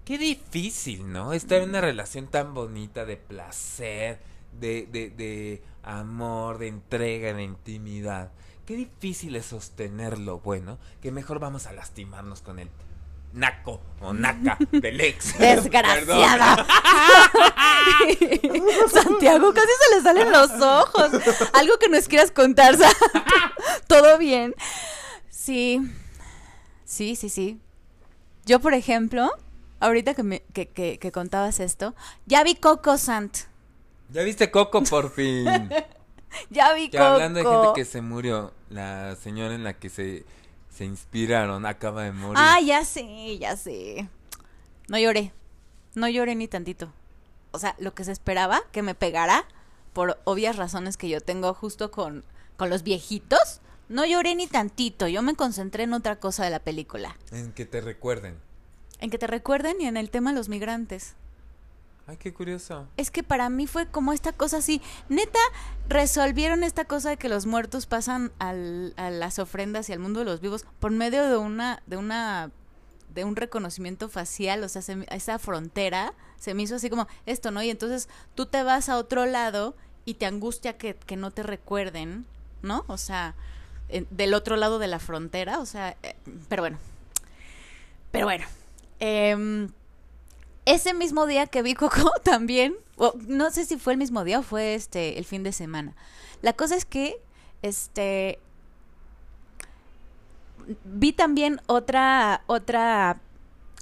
Qué difícil, ¿no? Estar en una relación tan bonita de placer, de, de, de amor, de entrega, de intimidad. Qué difícil es sostenerlo bueno, que mejor vamos a lastimarnos con el naco o naca del ex. Desgraciada. Santiago, casi se le salen los ojos. Algo que nos quieras contar, Sa- ¿Todo bien? Sí. Sí, sí, sí. Yo, por ejemplo, ahorita que, me, que, que, que contabas esto, ya vi Coco Sant. ¿Ya viste Coco por fin? Ya vi Que Coco. hablando de gente que se murió, la señora en la que se, se inspiraron acaba de morir. Ah, ya sé, ya sé. No lloré. No lloré ni tantito. O sea, lo que se esperaba que me pegara, por obvias razones que yo tengo justo con, con los viejitos, no lloré ni tantito. Yo me concentré en otra cosa de la película. En que te recuerden. En que te recuerden y en el tema de los migrantes. Ay, qué curioso. Es que para mí fue como esta cosa así. Neta, resolvieron esta cosa de que los muertos pasan a las ofrendas y al mundo de los vivos por medio de una, de una, de un reconocimiento facial. O sea, se esa frontera se me hizo así como esto, ¿no? Y entonces tú te vas a otro lado y te angustia que, no te recuerden, ¿no? O sea, del otro lado de la frontera. O sea, eh, pero bueno. Pero bueno. em, ese mismo día que vi Coco también, no sé si fue el mismo día o fue este el fin de semana. La cosa es que este vi también otra otra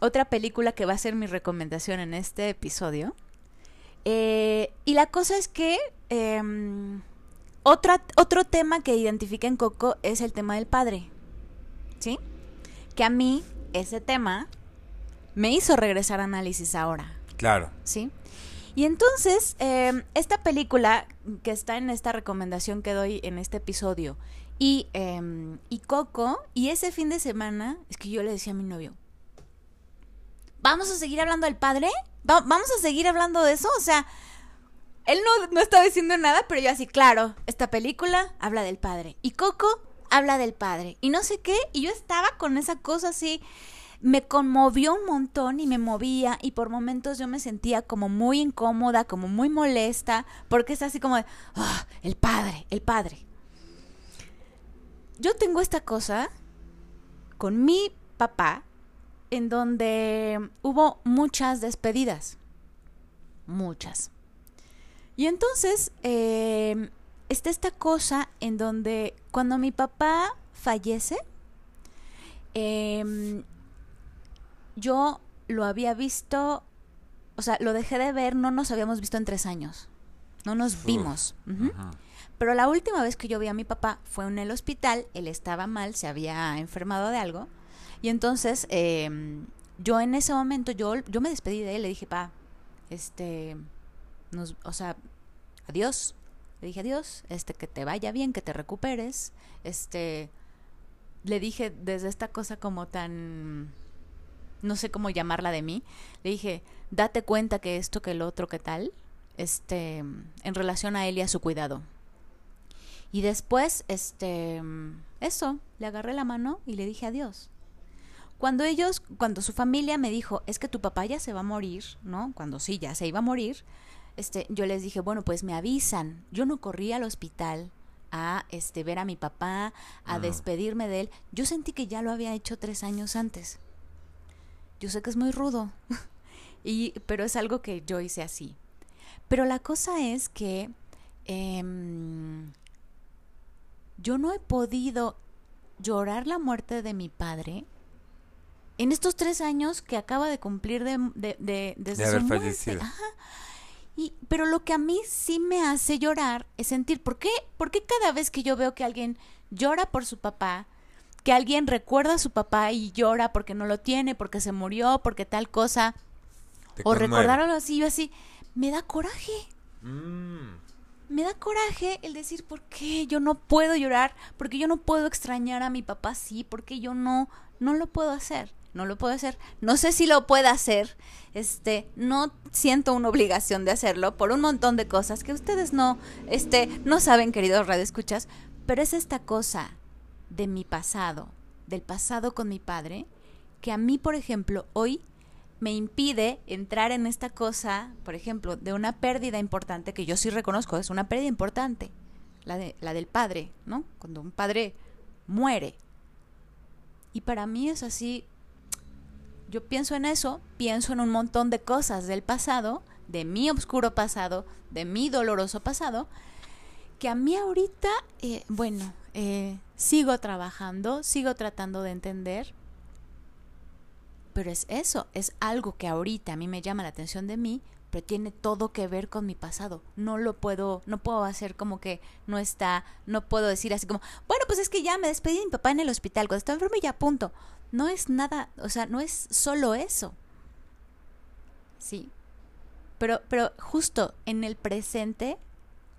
otra película que va a ser mi recomendación en este episodio. Eh, y la cosa es que em, otra, otro tema que identifica en Coco es el tema del padre. ¿Sí? Que a mí ese tema me hizo regresar a análisis ahora. Claro. ¿sí? Y entonces, eh, esta película que está en esta recomendación que doy en este episodio y, eh, y Coco, y ese fin de semana, es que yo le decía a mi novio, ¿vamos a seguir hablando del padre? Va- ¿Vamos a seguir hablando de eso? O sea, él no, no estaba diciendo nada, pero yo así, claro, esta película habla del padre. Y Coco habla del padre. Y no sé qué, y yo estaba con esa cosa así me conmovió un montón y me movía y por momentos yo me sentía como muy incómoda, como muy molesta, porque es así como de, "Ah, el padre, el padre. Yo tengo esta cosa con mi papá en donde hubo muchas despedidas, muchas. Y entonces eh, está esta cosa en donde cuando mi papá fallece, em, yo lo había visto, o sea, lo dejé de ver, no nos habíamos visto en tres años. No nos Uf. vimos. Pero la última vez que yo vi a mi papá fue en el hospital, él estaba mal, se había enfermado de algo. Y entonces, eh, yo en ese momento, yo, yo me despedí de él, le dije, pa, este, nos, o sea, adiós. Le dije adiós, este, que te vaya bien, que te recuperes. Este, le dije desde esta cosa como tan, no sé cómo llamarla de mí, le dije, date cuenta que esto, que el otro, que tal, este, en relación a él y a su cuidado. Y después, este, eso, le agarré la mano y le dije adiós. Cuando ellos, cuando su familia me dijo, es que tu papá ya se va a morir, ¿no? Cuando sí, ya se iba a morir, este, yo les dije, bueno, pues me avisan. Yo no corrí al hospital a este, ver a mi papá, a despedirme de él. Yo sentí que ya lo había hecho tres años antes. Yo sé que es muy rudo, y, pero es algo que yo hice así. Pero la cosa es que em, yo no he podido llorar la muerte de mi padre en estos tres años que acaba de cumplir de, de, desde haber fallecido. Y, pero lo que a mí sí me hace llorar es sentir, ¿por qué? ¿por qué cada vez que yo veo que alguien llora por su papá, que alguien recuerda a su papá y llora porque no lo tiene, porque se murió, porque tal cosa, o recordar algo así, yo así, me da coraje. Mm. Me da coraje el decir, ¿por qué yo no puedo llorar? Porque yo no puedo extrañar a mi papá, sí, porque yo no, no lo puedo hacer no lo puedo hacer. No sé si lo pueda hacer. Este, no siento una obligación de hacerlo por un montón de cosas que ustedes no, este, no saben, queridos radioescuchas, pero es esta cosa de mi pasado, del pasado con mi padre, que a mí, por ejemplo, hoy me impide entrar en esta cosa, por ejemplo, de una pérdida importante que yo sí reconozco, es una pérdida importante, la de la del padre, ¿no? Cuando un padre muere. Y para mí es así yo pienso en eso, pienso en un montón de cosas del pasado, de mi oscuro pasado, de mi doloroso pasado, que a mí ahorita, eh, bueno, eh, sigo trabajando, sigo tratando de entender, pero es eso, es algo que ahorita a mí me llama la atención de mí, pero tiene todo que ver con mi pasado. No lo puedo, no puedo hacer como que no está, no puedo decir así como, bueno, pues es que ya me despedí de mi papá en el hospital, cuando estaba enfermo y ya punto no es nada, o sea, no es solo eso. Sí. Pero, pero justo en el presente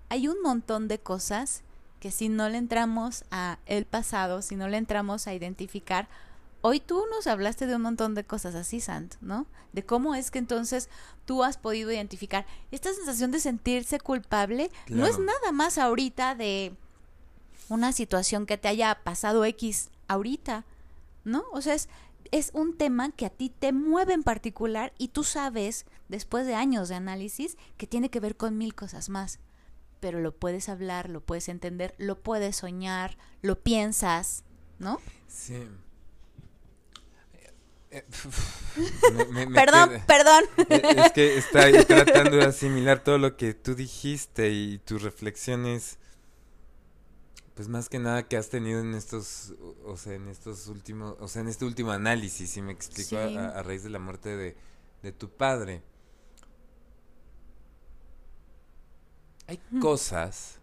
hay un montón de cosas que si no le entramos a el pasado, si no le entramos a identificar, hoy tú nos hablaste de un montón de cosas así, Sant, ¿no? De cómo es que entonces tú has podido identificar esta sensación de sentirse culpable, no es nada más ahorita de una situación que te haya pasado X ahorita, ¿no? O sea, es, es un tema que a ti te mueve en particular y tú sabes, después de años de análisis, que tiene que ver con mil cosas más. Pero lo puedes hablar, lo puedes entender, lo puedes soñar, lo piensas, ¿no? Sí. perdón, perdón. Es que está tratando de asimilar todo lo que tú dijiste y tus reflexiones pues más que nada que has tenido en estos, o sea, en estos últimos, o sea, en este último análisis, si me explico, a, raíz de la muerte de, de tu padre. Hay cosas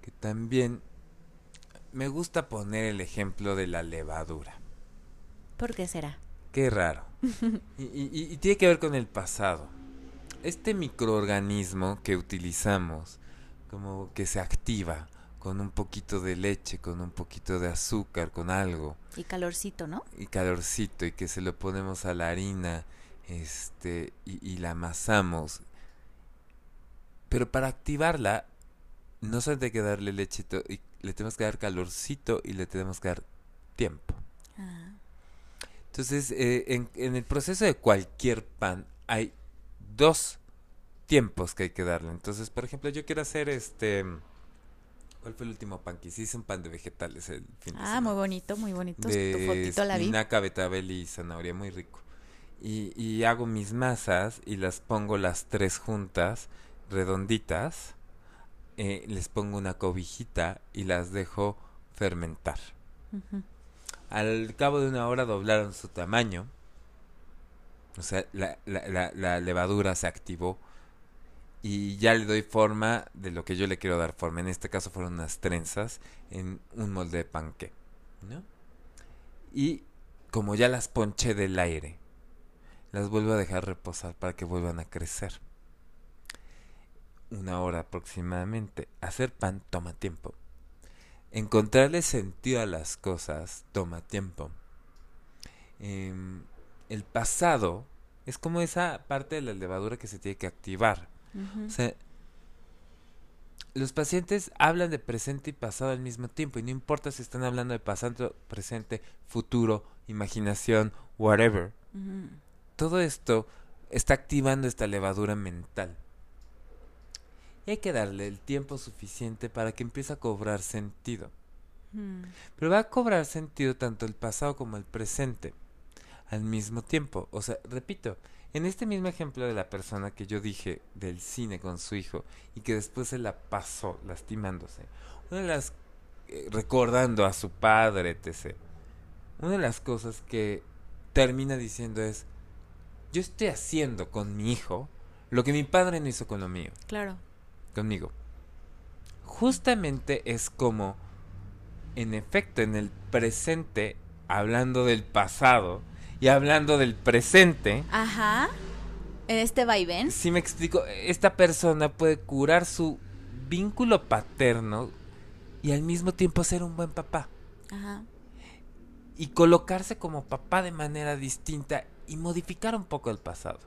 que también me gusta poner el ejemplo de la levadura. ¿Por qué será? Qué raro. y, y, y tiene que ver con el pasado. Este microorganismo que utilizamos, como que se activa, con un poquito de leche, con un poquito de azúcar, con algo. Y calorcito, ¿no? Y calorcito, y que se lo ponemos a la harina, este, y, la amasamos. Pero para activarla, no solamente hay que darle leche, y le tenemos que dar calorcito y le tenemos que dar tiempo. Ah. Entonces, eh, en, en el proceso de cualquier pan hay dos tiempos que hay que darle. Entonces, por ejemplo, yo quiero hacer este ¿Cuál fue el último pan que hice? Hice un pan de vegetales el fin de ah, muy bonito, muy bonito. De tu fotito la vi. Betabel y zanahoria, muy rico. Y, y hago mis masas y las pongo las tres juntas, redonditas. Eh, les pongo una cobijita y las dejo fermentar. Al cabo de una hora doblaron su tamaño. O sea, la, la, la, la levadura se activó y ya le doy forma de lo que yo le quiero dar forma. En este caso fueron unas trenzas en un molde de panque. ¿no? Y como ya las ponché del aire, las vuelvo a dejar reposar para que vuelvan a crecer. Una hora aproximadamente. Hacer pan toma tiempo. Encontrarle sentido a las cosas toma tiempo. Em, el pasado es como esa parte de la levadura que se tiene que activar o sea, los pacientes hablan de presente y pasado al mismo tiempo y no importa si están hablando de pasado, presente, futuro, imaginación, whatever. Todo esto está activando esta levadura mental. Y hay que darle el tiempo suficiente para que empiece a cobrar sentido. Mm, Pero va a cobrar sentido tanto el pasado como el presente al mismo tiempo. O sea, repito, en este mismo ejemplo de la persona que yo dije del cine con su hijo y que después se la pasó lastimándose, una de las eh, recordando a su padre, etc. Una de las cosas que termina diciendo es, yo estoy haciendo con mi hijo lo que mi padre no hizo con lo mío claro. Conmigo. Justamente es como, en efecto, en el presente, hablando del pasado y hablando del presente, Ajá. En este vaivén. si me explico, esta persona puede curar su vínculo paterno y al mismo tiempo ser un buen papá. Ajá. Y colocarse como papá de manera distinta y modificar un poco el pasado.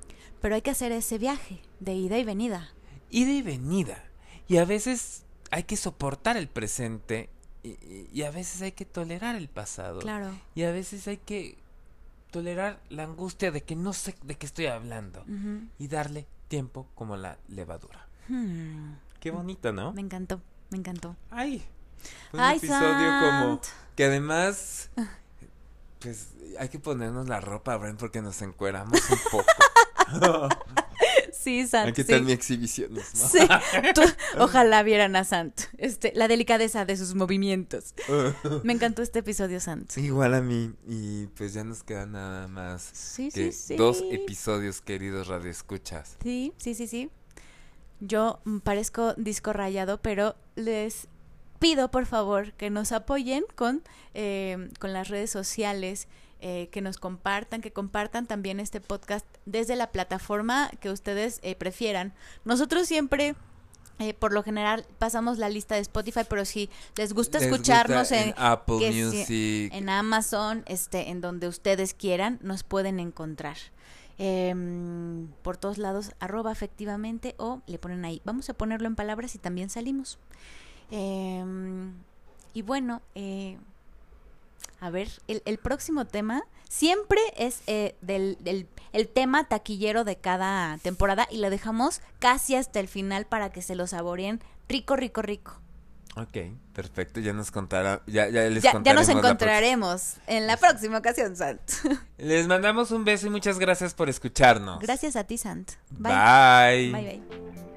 Pero hay que hacer ese viaje de ida y venida. Ida y venida. Y a veces hay que soportar el presente y, a veces hay que tolerar el pasado. Claro. Y a veces hay que tolerar la angustia de que no sé de qué estoy hablando. Y darle tiempo como la levadura. Hmm, Qué bonito, ¿no? Me encantó, me encantó. Ay. Un Ay, episodio como que además pues hay que ponernos la ropa, Bren, porque nos encueramos un poco. Sí, Sant. ¿Qué sí. tal mi exhibicionismo? Sí, tú- ojalá vieran a Sant. Este, la delicadeza de sus movimientos. Me encantó este episodio, Sant. Igual a mí. Y pues ya nos quedan nada más Sí, que sí, sí. dos episodios, queridos radioescuchas. Sí, sí, sí, sí. Yo parezco disco rayado, pero les pido por favor que nos apoyen con, eh, con las redes sociales, eh, que nos compartan, que compartan también este podcast desde la plataforma que ustedes eh, prefieran. Nosotros siempre... eh, por lo general pasamos la lista de Spotify, pero si les gusta ¿Les escucharnos gusta en, Apple Music. en Amazon, este, en donde ustedes quieran, nos pueden encontrar. Em, por todos lados, arroba efectivamente, o le ponen ahí. Vamos a ponerlo en palabras y también salimos. Em, y bueno, eh, a ver, el, el próximo tema siempre es eh, del, del- el tema taquillero de cada temporada y lo dejamos casi hasta el final para que se lo saboreen rico, rico, rico. Ok, perfecto. Ya nos contará. Ya, ya les Ya, ya nos la encontraremos en la próxima ocasión, Sant. Les mandamos un beso y muchas gracias por escucharnos. Gracias a ti, Sant. Bye. Bye, bye.